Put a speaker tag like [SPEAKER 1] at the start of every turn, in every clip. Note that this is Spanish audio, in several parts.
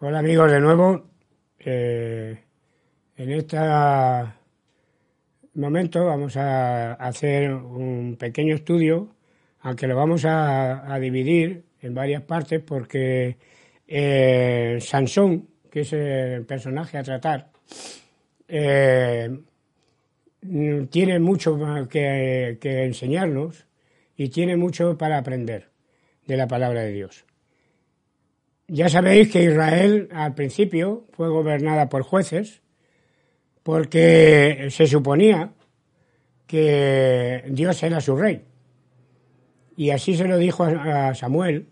[SPEAKER 1] Hola amigos de nuevo. Eh, en este momento vamos a hacer un pequeño estudio, aunque lo vamos a, dividir en varias partes porque eh, Sansón, que es el personaje a tratar, eh, tiene mucho que enseñarnos y tiene mucho para aprender de la palabra de Dios. Ya sabéis que Israel al principio fue gobernada por jueces porque se suponía que Dios era su rey. Y así se lo dijo a Samuel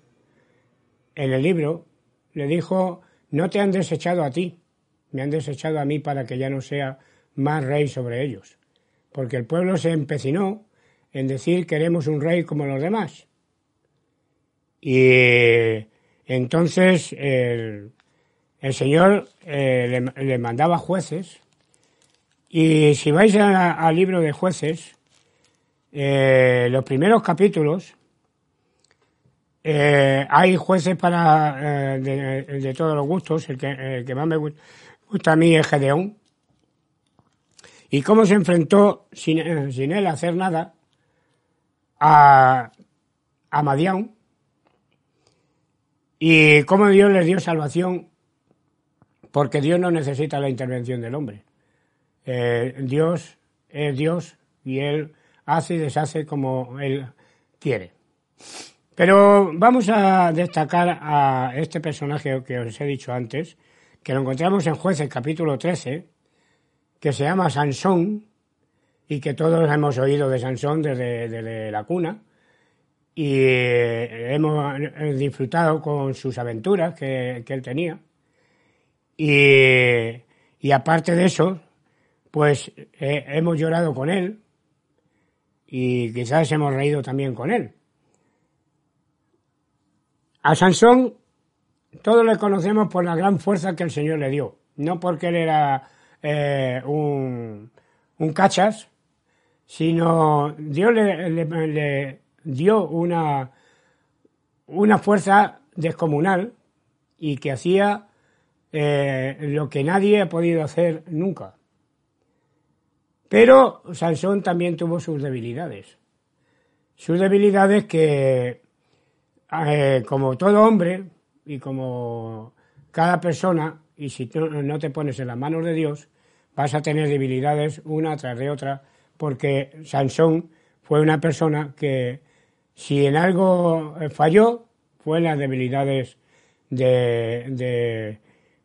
[SPEAKER 1] en el libro. Le dijo, no te han desechado a ti, me han desechado a mí para que ya no sea más rey sobre ellos. Porque el pueblo se empecinó en decir queremos un rey como los demás. Y entonces el, Señor eh, le, mandaba jueces y si vais al libro de jueces, eh, los primeros capítulos, eh, hay jueces para de, todos los gustos, el que, más me gusta a mí es Gedeón, y cómo se enfrentó sin, sin él hacer nada a, a Madián, y cómo Dios les dio salvación, porque Dios no necesita la intervención del hombre. Eh, Dios es Dios y Él hace y deshace como Él quiere. Pero vamos a destacar a este personaje que os he dicho antes, que lo encontramos en Jueces capítulo 13, que se llama Sansón, y que todos hemos oído de Sansón desde la cuna, y eh, hemos disfrutado con sus aventuras que, él tenía. Y, aparte de eso, pues eh, hemos llorado con él y quizás hemos reído también con él. A Sansón todos le conocemos por la gran fuerza que el Señor le dio, no porque él era eh, un, un, cachas, sino Dios le dio una, una fuerza descomunal y que hacía eh, lo que nadie ha podido hacer nunca. Pero Sansón también tuvo sus debilidades. Sus debilidades que, eh, como todo hombre y como cada persona, y si tú no te pones en las manos de Dios, vas a tener debilidades una tras de otra, porque Sansón fue una persona que si en algo eh, falló, fue en las debilidades de,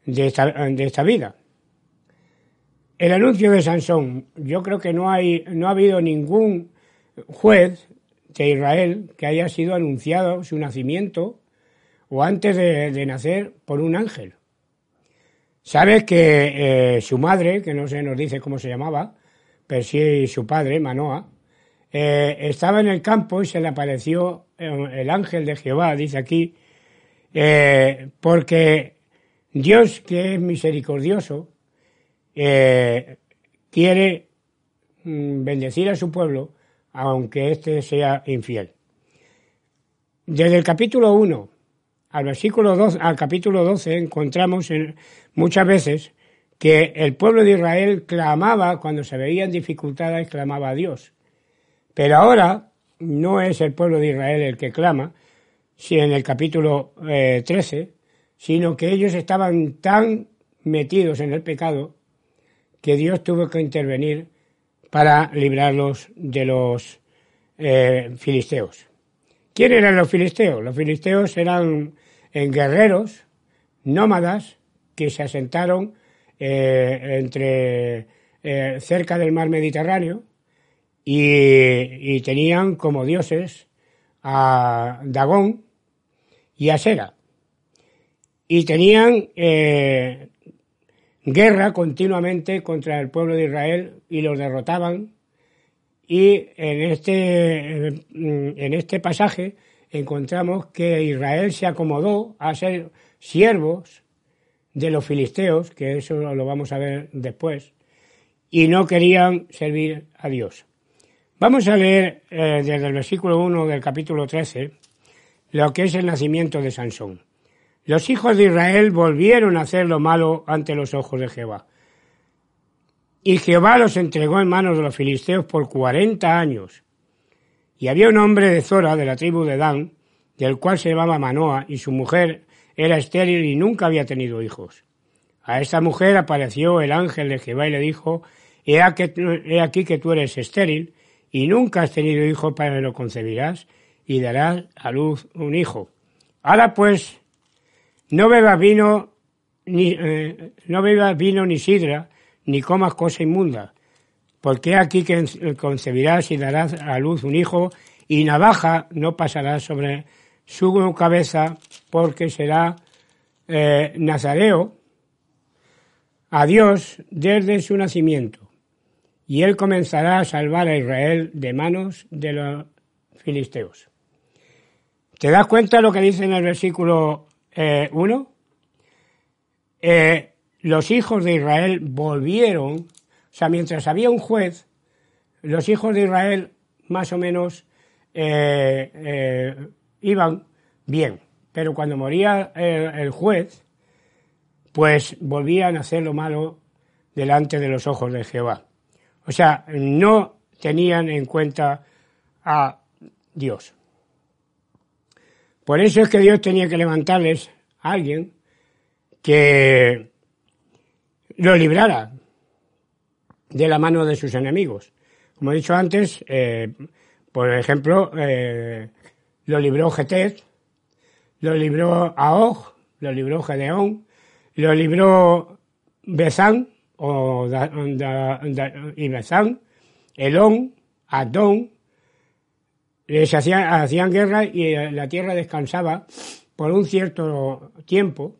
[SPEAKER 1] de, esta, vida. El anuncio de Sansón, yo creo que no, hay, no ha habido ningún juez de Israel que haya sido anunciado su nacimiento o antes de, nacer por un ángel. Sabes que eh, su madre, que no se nos dice cómo se llamaba, pero sí su padre, Manoa, eh, estaba en el campo y se le apareció el ángel de Jehová, dice aquí, eh, porque Dios, que es misericordioso, eh, quiere mm, bendecir a su pueblo, aunque éste sea infiel. Desde el capítulo 1 al versículo 2, al capítulo 12 encontramos muchas veces que el pueblo de Israel clamaba cuando se veían dificultades, clamaba a Dios. Pero ahora no es el pueblo de Israel el que clama, si en el capítulo 13, eh, sino que ellos estaban tan metidos en el pecado que Dios tuvo que intervenir para librarlos de los eh, filisteos. ¿Quién eran los filisteos? Los filisteos eran guerreros nómadas que se asentaron eh, entre cerca del mar Mediterráneo y, tenían como dioses a Dagón y a Sera. Y tenían eh, guerra continuamente contra el pueblo de Israel y los derrotaban. Y en este, en este pasaje encontramos que Israel se acomodó a ser siervos de los filisteos, que eso lo vamos a ver después, y no querían servir a Dios. Vamos a leer eh, desde el versículo 1 del capítulo 13 lo que es el nacimiento de Sansón. Los hijos de Israel volvieron a hacer lo malo ante los ojos de Jehová. Y Jehová los entregó en manos de los filisteos por cuarenta años. Y había un hombre de Zora, de la tribu de Dan, del cual se llamaba Manoa, y su mujer era estéril y nunca había tenido hijos. A esta mujer apareció el ángel de Jehová y le dijo, he aquí que tú eres estéril y nunca has tenido hijo para que lo concebirás y darás a luz un hijo. Ahora pues, no bebas vino ni, eh, no bebas vino ni sidra, ni comas cosa inmunda, porque aquí que concebirás y darás a luz un hijo, y navaja no pasará sobre su cabeza, porque será eh, nazareo a Dios desde su nacimiento, y él comenzará a salvar a Israel de manos de los filisteos. ¿Te das cuenta lo que dice en el versículo 1? Eh, eh, los hijos de Israel volvieron, o sea, mientras había un juez, los hijos de Israel más o menos iban bien, pero cuando moría el, juez, pues volvían a hacer lo malo delante de los ojos de Jehová. O sea, no tenían en cuenta a Dios. Por eso es que Dios tenía que levantarles a alguien que lo librara de la mano de sus enemigos. Como he dicho antes, eh, por ejemplo, eh, lo libró Getet, lo libró Aoj, lo libró Gedeón, lo libró Besán, o Besán, Elón, Adón, les hacían, hacían guerra y la tierra descansaba por un cierto tiempo,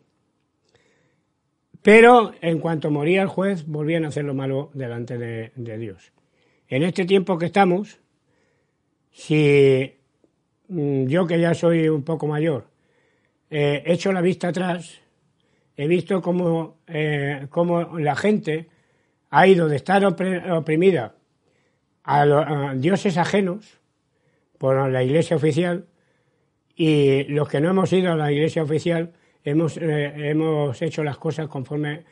[SPEAKER 1] pero en cuanto moría el juez volvían a hacer lo malo delante de, Dios. En este tiempo que estamos, si Mm, yo que ya soy un poco mayor, eh, he hecho la vista atrás, he visto cómo, eh, la gente ha ido de estar oprimida a, dioses ajenos por la iglesia oficial y los que no hemos ido a la iglesia oficial hemos, eh, hemos hecho las cosas conforme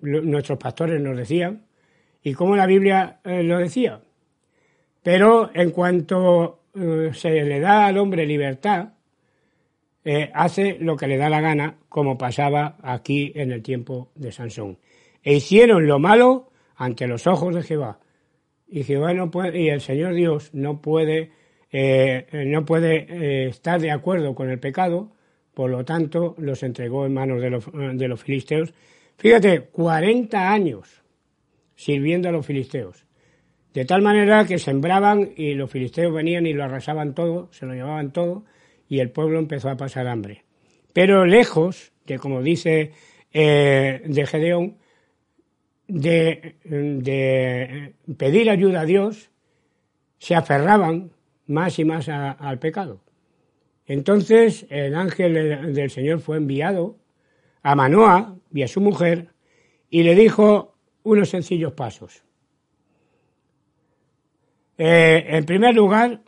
[SPEAKER 1] nuestros pastores nos decían y como la Biblia lo decía. Pero en cuanto eh, se le da al hombre libertad, eh, hace lo que le da la gana, como pasaba aquí en el tiempo de Sansón. E hicieron lo malo ante los ojos de Jehová. Y Jehová no puede, y el Señor Dios no puede, eh, no puede estar de acuerdo con el pecado, por lo tanto los entregó en manos de los, de los filisteos. Fíjate, 40 años sirviendo a los filisteos. De tal manera que sembraban y los filisteos venían y lo arrasaban todo, se lo llevaban todo y el pueblo empezó a pasar hambre. Pero lejos de, como dice eh, de Gedeón, de, pedir ayuda a Dios, se aferraban más y más al pecado. Entonces el ángel del Señor fue enviado a Manoa y a su mujer y le dijo unos sencillos pasos. Eh, en primer lugar,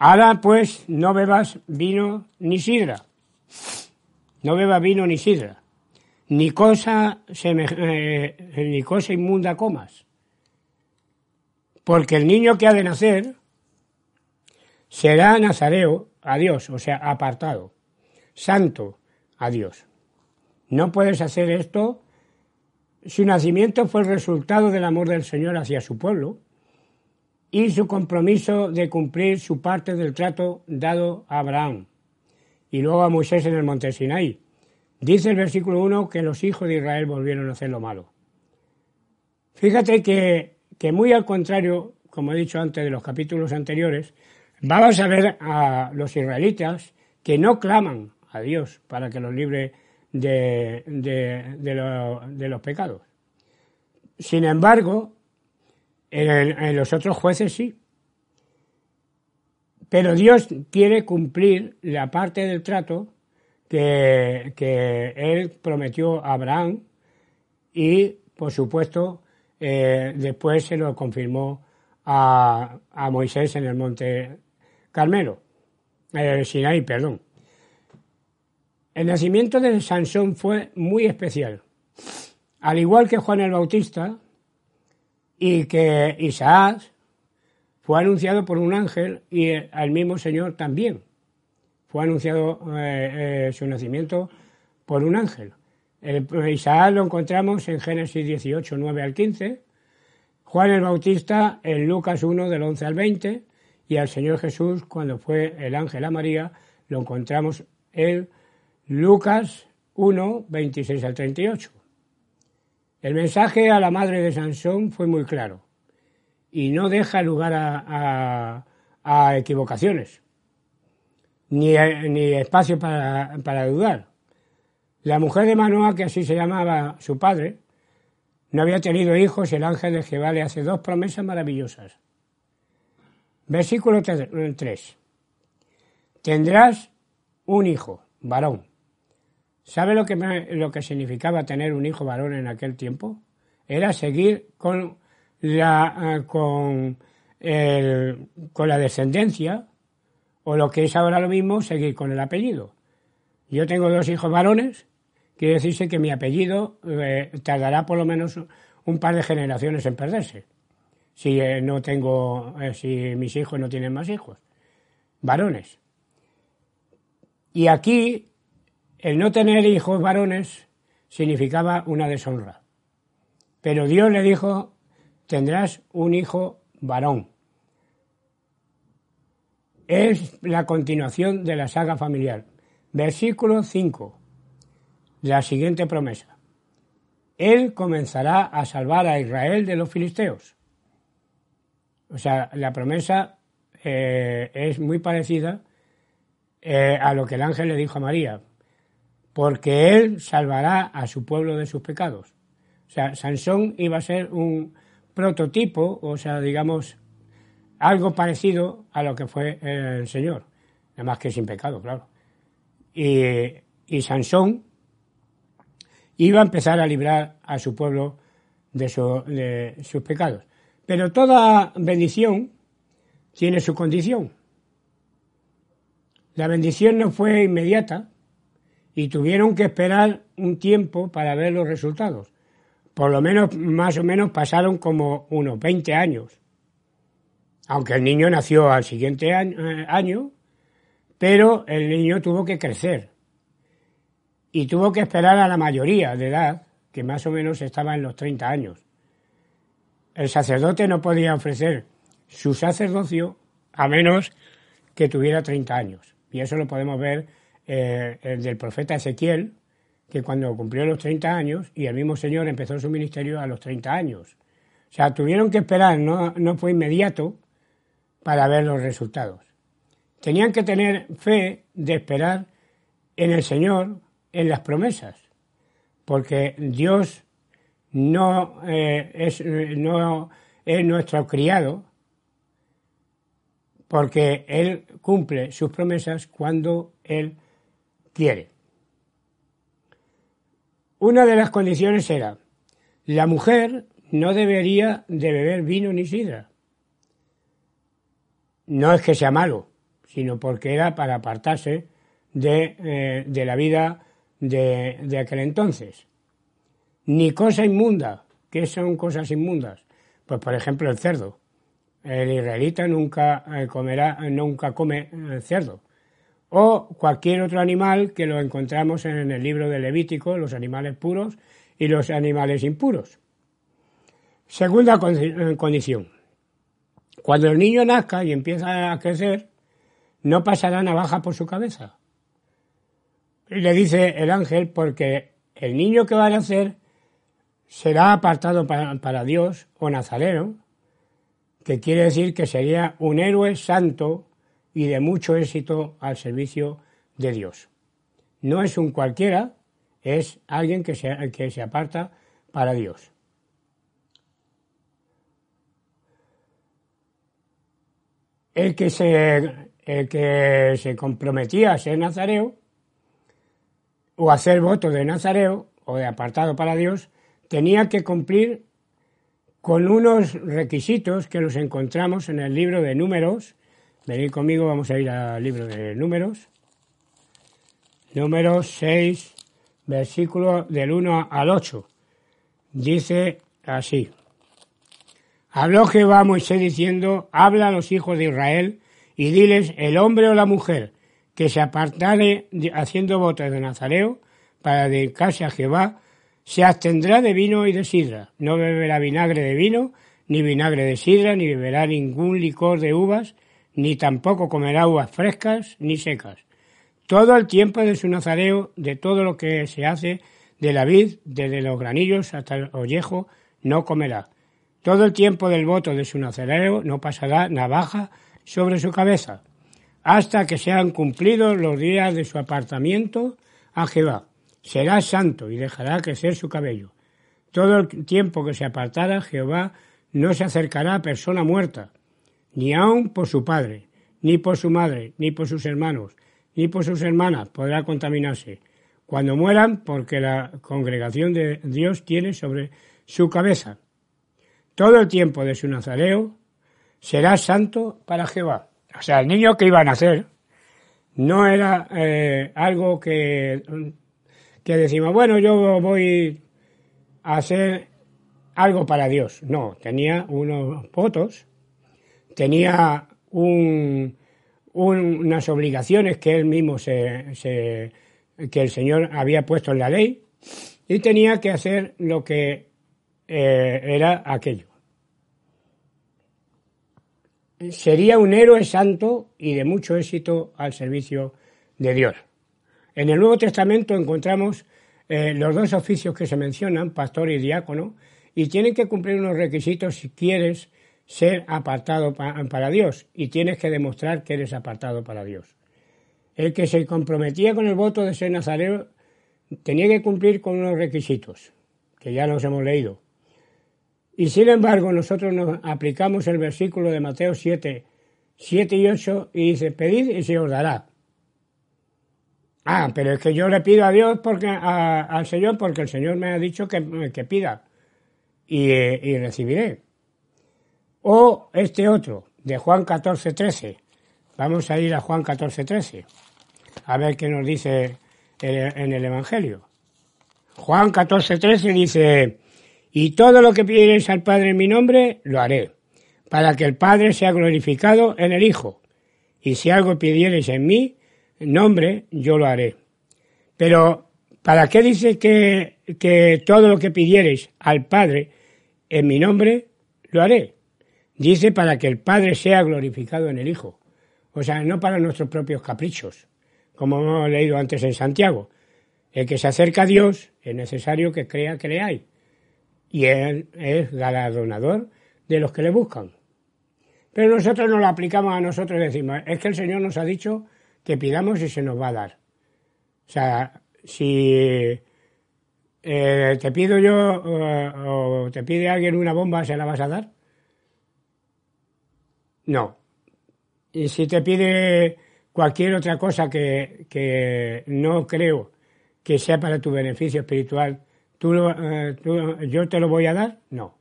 [SPEAKER 1] ahora pues no bebas vino ni sidra. No bebas vino ni sidra. Ni cosa, eh, ni cosa inmunda comas. Porque el niño que ha de nacer será nazareo a Dios, o sea, apartado, santo a Dios. No puedes hacer esto. Su nacimiento fue el resultado del amor del Señor hacia su pueblo y su compromiso de cumplir su parte del trato dado a Abraham y luego a Moisés en el monte Sinaí. Dice el versículo 1 que los hijos de Israel volvieron a hacer lo malo. Fíjate que, que muy al contrario, como he dicho antes de los capítulos anteriores, Vamos a ver a los israelitas que no claman a Dios para que los libre de, de, los pecados. Sin embargo, en, los otros jueces sí. Pero Dios quiere cumplir la parte del trato que, que Él prometió a Abraham y, por supuesto, eh, después se lo confirmó a, a, Moisés en el monte Carmelo, eh, Sinai, perdón. El nacimiento de Sansón fue muy especial. Al igual que Juan el Bautista y que Isaac fue anunciado por un ángel y al mismo Señor también. Fue anunciado eh, eh, su nacimiento por un ángel. El, Isaac lo encontramos en Génesis 18, 9 al 15. Juan el Bautista en Lucas 1 del 11 al 20 y al Señor Jesús cuando fue el ángel a María lo encontramos en Lucas 1, 26 al 38. El mensaje a la madre de Sansón fue muy claro y no deja lugar a, equivocaciones, ni, ni espacio para, dudar. La mujer de Manoah, que así se llamaba su padre, no había tenido hijos y el ángel de Jehová le hace dos promesas maravillosas. Versículo 3. Tendrás un hijo, varón ¿Sabe lo que, lo que significaba tener un hijo varón en aquel tiempo? Era seguir con la, eh, con, con la descendencia, o lo que es ahora lo mismo, seguir con el apellido. Yo tengo dos hijos varones, quiere decirse que mi apellido eh, tardará por lo menos un par de generaciones en perderse. Si eh, no tengo, si mis hijos no tienen más hijos, varones. Y aquí el no tener hijos varones significaba una deshonra. Pero Dios le dijo, tendrás un hijo varón. Es la continuación de la saga familiar. Versículo 5. La siguiente promesa. Él comenzará a salvar a Israel de los filisteos. O sea, la promesa eh, es muy parecida eh, a lo que el ángel le dijo a María porque él salvará a su pueblo de sus pecados. O sea, Sansón iba a ser un prototipo, o sea, digamos, algo parecido a lo que fue el Señor, nada más que sin pecado, claro. Y, Sansón iba a empezar a librar a su pueblo de sus pecados. Pero toda bendición tiene su condición. La bendición no fue inmediata, y tuvieron que esperar un tiempo para ver los resultados. Por lo menos, más o menos, pasaron como unos 20 años. Aunque el niño nació al siguiente eh, año, pero el niño tuvo que crecer. Y tuvo que esperar a la mayoría de edad, que más o menos estaba en los 30 años. El sacerdote no podía ofrecer su sacerdocio a menos que tuviera 30 años. Y eso lo podemos ver eh, el del profeta Ezequiel, que cuando cumplió los 30 años, y el mismo Señor empezó su ministerio a los 30 años. O sea, tuvieron que esperar, no, no fue inmediato para ver los resultados. Tenían que tener fe de esperar en el Señor, en las promesas, porque Dios no, eh, es, no es nuestro criado, porque Él cumple sus promesas cuando Él quiere. Una de las condiciones era, la mujer no debería de beber vino ni sidra. No es que sea malo, sino porque era para apartarse de, eh, la vida de, de, aquel entonces. Ni cosa inmunda. ¿Qué son cosas inmundas? Pues por ejemplo el cerdo. El israelita nunca eh, comerá, nunca come eh, cerdo o cualquier otro animal que lo encontramos en el libro de Levítico, los animales puros y los animales impuros. Segunda eh, condición. Cuando el niño nazca y empieza a crecer, no pasará navaja por su cabeza. Le dice el ángel porque el niño que va a nacer será apartado para, para Dios o nazareno, que quiere decir que sería un héroe santo y de mucho éxito al servicio de Dios. No es un cualquiera, es alguien que se, que se aparta para Dios. El que, se, el que se comprometía a ser nazareo o hacer voto de nazareo o de apartado para Dios tenía que cumplir con unos requisitos que los encontramos en el libro de números. Venid conmigo, vamos a ir al libro de números. Números 6, versículo del 1 al 8. Dice así. Habló Jehová a Moisés diciendo, habla a los hijos de Israel y diles, el hombre o la mujer que se apartare haciendo votos de Nazareo para dedicarse a Jehová, se abstendrá de vino y de sidra, no beberá vinagre de vino, ni vinagre de sidra, ni beberá ningún licor de uvas, ni tampoco comerá uvas frescas ni secas. Todo el tiempo de su nazareo, de todo lo que se hace de la vid, desde los granillos hasta el ollejo, no comerá. Todo el tiempo del voto de su nazareo no pasará navaja sobre su cabeza, hasta que sean cumplidos los días de su apartamiento a Jehová será santo y dejará crecer su cabello. Todo el tiempo que se apartara, Jehová no se acercará a persona muerta, ni aun por su padre, ni por su madre, ni por sus hermanos, ni por sus hermanas podrá contaminarse, cuando mueran, porque la congregación de Dios tiene sobre su cabeza. Todo el tiempo de su nazareo será santo para Jehová. O sea, el niño que iba a nacer no era eh, algo que que bueno, yo voy a hacer algo para Dios. No, tenía unos votos, tenía un, unas obligaciones que él mismo se, que el Señor había puesto en la ley y tenía que hacer lo que eh, era aquello. Sería un héroe santo y de mucho éxito al servicio de Dios. En el Nuevo Testamento encontramos eh, los dos oficios que se mencionan, pastor y diácono, y tienen que cumplir unos requisitos si quieres ser apartado para Dios y tienes que demostrar que eres apartado para Dios. El que se comprometía con el voto de ser nazareo tenía que cumplir con unos requisitos, que ya los hemos leído. Y sin embargo, nosotros nos aplicamos el versículo de Mateo 7, 7 y 8 y dice, pedid y se os dará. Ah, pero es que yo le pido a Dios porque al Señor porque el Señor me ha dicho que, pida y, recibiré. O este otro, de Juan 14, 13. Vamos a ir a Juan 14, 13. A ver qué nos dice en el Evangelio. Juan 14, 13 dice, y todo lo que pidierais al Padre en mi nombre, lo haré, para que el Padre sea glorificado en el Hijo. Y si algo pidierais en mí, nombre, yo lo haré. Pero, ¿para qué dice que, que todo lo que pidiereis al Padre en mi nombre, lo haré? Dice para que el Padre sea glorificado en el Hijo. O sea, no para nuestros propios caprichos, como hemos leído antes en Santiago. El que se acerca a Dios es necesario que crea que le hay. Y Él es galardonador de los que le buscan. Pero nosotros no lo aplicamos a nosotros y decimos, es que el Señor nos ha dicho que pidamos y se nos va a dar. O sea, si eh, te pido yo o te pide alguien una bomba, ¿se la vas a dar? No. Y si te pide cualquier otra cosa que, que no creo que sea para tu beneficio espiritual, ¿tú, eh, ¿yo te lo voy a dar? No.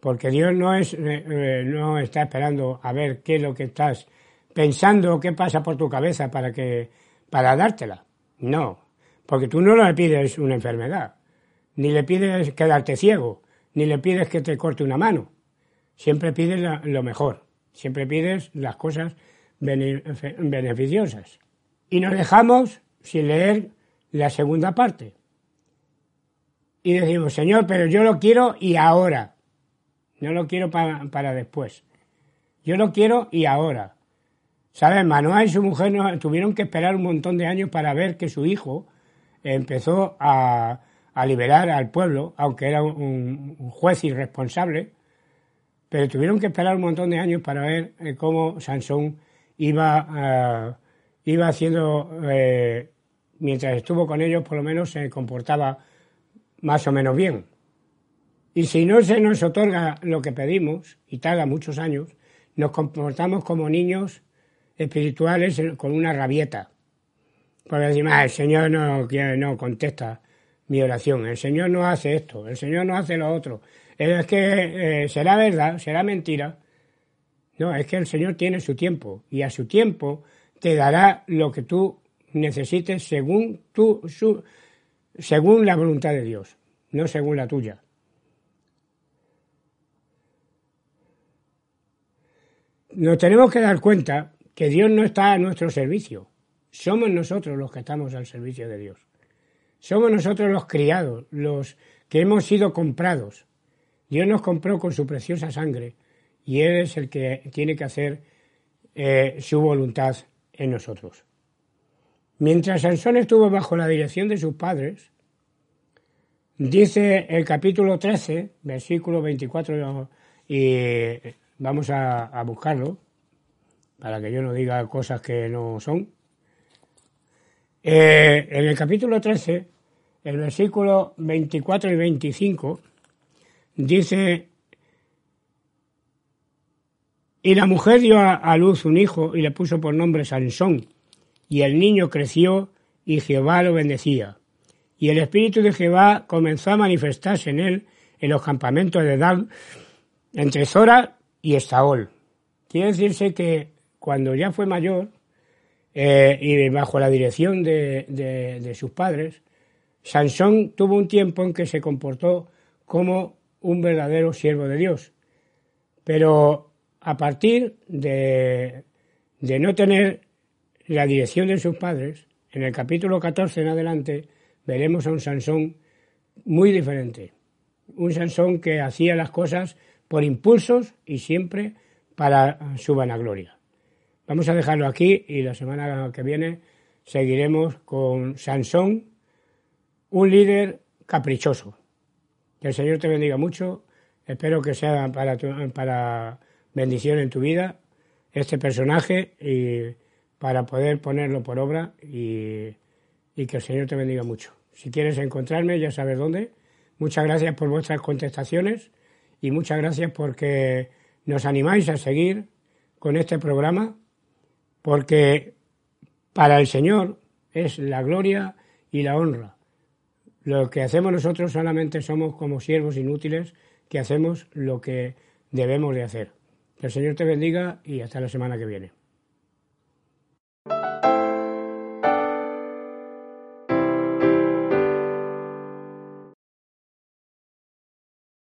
[SPEAKER 1] Porque Dios no, es, eh, no está esperando a ver qué es lo que estás pensando qué pasa por tu cabeza para que para dártela. No, porque tú no le pides una enfermedad, ni le pides quedarte ciego, ni le pides que te corte una mano. Siempre pides lo mejor, siempre pides las cosas beneficiosas. Y nos dejamos sin leer la segunda parte. Y decimos, Señor, pero yo lo quiero y ahora. No lo quiero para, para después. Yo lo quiero y ahora. ¿Sabes? Manuel y su mujer tuvieron que esperar un montón de años para ver que su hijo empezó a, liberar al pueblo, aunque era un, juez irresponsable, pero tuvieron que esperar un montón de años para ver eh, cómo Sansón iba, iba haciendo, eh, mientras estuvo con ellos, por lo menos se comportaba más o menos bien. Y si no se nos otorga lo que pedimos, y tarda muchos años, nos comportamos como niños espirituales con una rabieta. Porque decimos, ah, el Señor no, no contesta mi oración, el Señor no hace esto, el Señor no hace lo otro. Es que eh, será verdad, será mentira. No, es que el Señor tiene su tiempo y a su tiempo te dará lo que tú necesites según, tú, su, según la voluntad de Dios, no según la tuya. nos tenemos que dar cuenta que Dios no está a nuestro servicio. Somos nosotros los que estamos al servicio de Dios. Somos nosotros los criados, los que hemos sido comprados. Dios nos compró con su preciosa sangre y Él es el que tiene que hacer eh, su voluntad en nosotros. Mientras Sansón estuvo bajo la dirección de sus padres, dice el capítulo 13, versículo 24 y Vamos a, buscarlo para que yo no diga cosas que no son. Eh, en el capítulo 13, el versículo 24 y 25, dice, y la mujer dio a, luz un hijo y le puso por nombre Sansón, y el niño creció y Jehová lo bendecía. Y el espíritu de Jehová comenzó a manifestarse en él en los campamentos de Dan, entre Zora y Estaol. Quiere decirse que cuando ya fue mayor eh, y bajo la dirección de, sus padres, Sansón tuvo un tiempo en que se comportó como un verdadero siervo de Dios. Pero a partir de, de no tener la dirección de sus padres, en el capítulo 14 en adelante veremos a un Sansón muy diferente. Un Sansón que hacía las cosas por impulsos y siempre para su vanagloria. Vamos a dejarlo aquí y la semana que viene seguiremos con Sansón, un líder caprichoso. Que el Señor te bendiga mucho. Espero que sea para, para bendición en tu vida este personaje y para poder ponerlo por obra y, y que el Señor te bendiga mucho. Si quieres encontrarme, ya sabes dónde. Muchas gracias por vuestras contestaciones y muchas gracias porque nos animáis a seguir con este programa, porque para el Señor es la gloria y la honra. Lo que hacemos nosotros solamente somos como siervos inútiles que hacemos lo que debemos de hacer. Que el Señor te bendiga y hasta la semana que viene.